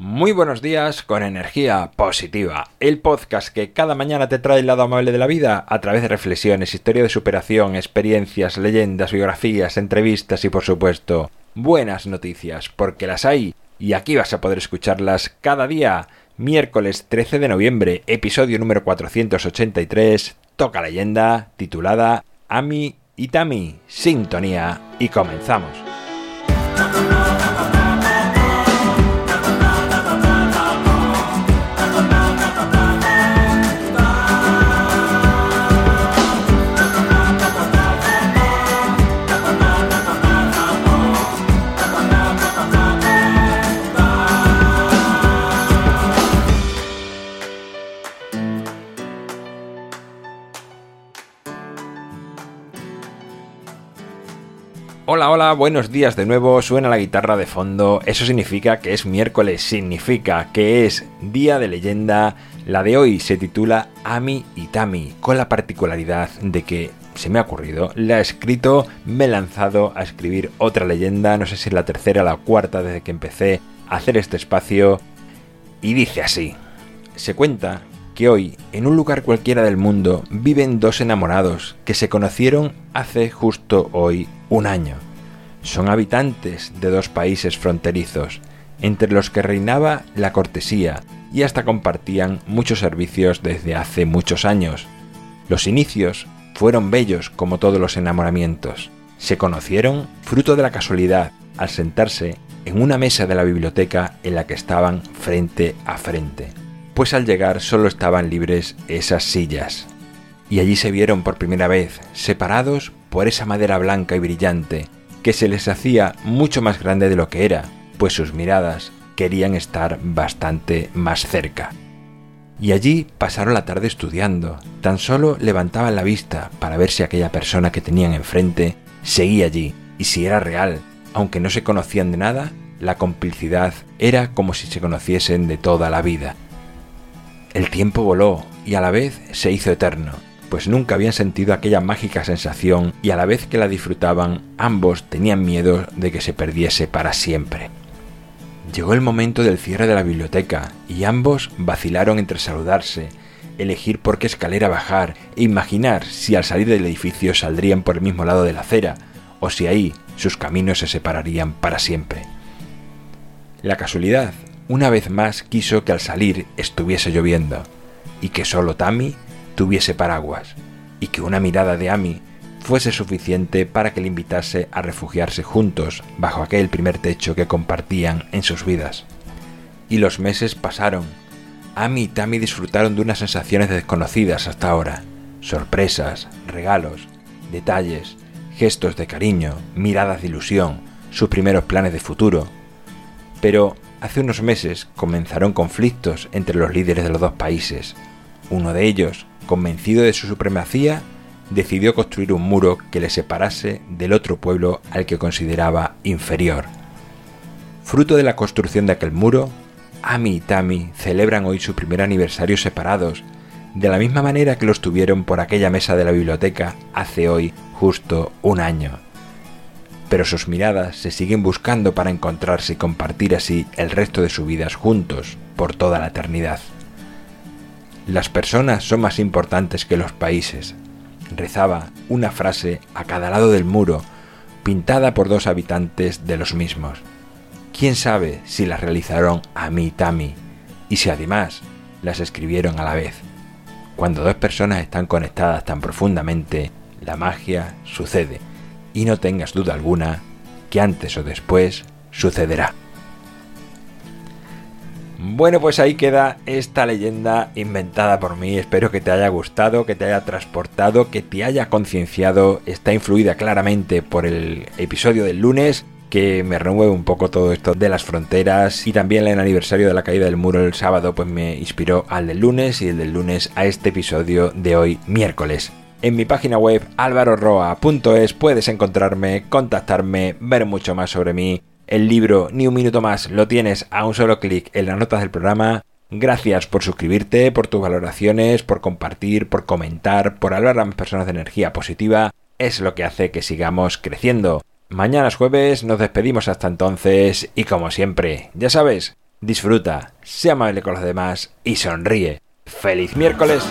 Muy buenos días con energía positiva, el podcast que cada mañana te trae el lado amable de la vida a través de reflexiones, historia de superación, experiencias, leyendas, biografías, entrevistas y por supuesto buenas noticias, porque las hay y aquí vas a poder escucharlas cada día. Miércoles 13 de noviembre, episodio número 483, toca leyenda titulada Ami y Tami, sintonía y comenzamos. Hola, hola, buenos días de nuevo. Suena la guitarra de fondo. Eso significa que es miércoles, significa que es día de leyenda. La de hoy se titula Ami y Tami, con la particularidad de que se me ha ocurrido, la he escrito, me he lanzado a escribir otra leyenda, no sé si es la tercera o la cuarta desde que empecé a hacer este espacio, y dice así. Se cuenta que hoy, en un lugar cualquiera del mundo, viven dos enamorados que se conocieron hace justo hoy un año. Son habitantes de dos países fronterizos, entre los que reinaba la cortesía y hasta compartían muchos servicios desde hace muchos años. Los inicios fueron bellos como todos los enamoramientos. Se conocieron fruto de la casualidad al sentarse en una mesa de la biblioteca en la que estaban frente a frente, pues al llegar solo estaban libres esas sillas. Y allí se vieron por primera vez, separados por esa madera blanca y brillante, que se les hacía mucho más grande de lo que era, pues sus miradas querían estar bastante más cerca. Y allí pasaron la tarde estudiando, tan solo levantaban la vista para ver si aquella persona que tenían enfrente seguía allí, y si era real, aunque no se conocían de nada, la complicidad era como si se conociesen de toda la vida. El tiempo voló y a la vez se hizo eterno, pues nunca habían sentido aquella mágica sensación y a la vez que la disfrutaban, ambos tenían miedo de que se perdiese para siempre. Llegó el momento del cierre de la biblioteca y ambos vacilaron entre saludarse, elegir por qué escalera bajar e imaginar si al salir del edificio saldrían por el mismo lado de la acera o si ahí sus caminos se separarían para siempre. La casualidad, una vez más, quiso que al salir estuviese lloviendo y que solo Tammy tuviese paraguas y que una mirada de Amy fuese suficiente para que le invitase a refugiarse juntos bajo aquel primer techo que compartían en sus vidas. Y los meses pasaron. Amy y Tammy disfrutaron de unas sensaciones desconocidas hasta ahora. Sorpresas, regalos, detalles, gestos de cariño, miradas de ilusión, sus primeros planes de futuro. Pero hace unos meses comenzaron conflictos entre los líderes de los dos países. Uno de ellos convencido de su supremacía, decidió construir un muro que le separase del otro pueblo al que consideraba inferior. Fruto de la construcción de aquel muro, Ami y Tami celebran hoy su primer aniversario separados, de la misma manera que los tuvieron por aquella mesa de la biblioteca hace hoy justo un año. Pero sus miradas se siguen buscando para encontrarse y compartir así el resto de sus vidas juntos por toda la eternidad. Las personas son más importantes que los países. Rezaba una frase a cada lado del muro, pintada por dos habitantes de los mismos. ¿Quién sabe si las realizaron a mí Tami y si además las escribieron a la vez? Cuando dos personas están conectadas tan profundamente, la magia sucede y no tengas duda alguna que antes o después sucederá. Bueno, pues ahí queda esta leyenda inventada por mí. Espero que te haya gustado, que te haya transportado, que te haya concienciado. Está influida claramente por el episodio del lunes que me remueve un poco todo esto de las fronteras y también el aniversario de la caída del muro el sábado pues me inspiró al del lunes y el del lunes a este episodio de hoy miércoles. En mi página web alvaroroa.es puedes encontrarme, contactarme, ver mucho más sobre mí el libro Ni un minuto más lo tienes a un solo clic en las notas del programa. Gracias por suscribirte, por tus valoraciones, por compartir, por comentar, por hablar a más personas de energía positiva. Es lo que hace que sigamos creciendo. Mañana es jueves, nos despedimos hasta entonces y como siempre, ya sabes, disfruta, sea amable con los demás y sonríe. ¡Feliz miércoles!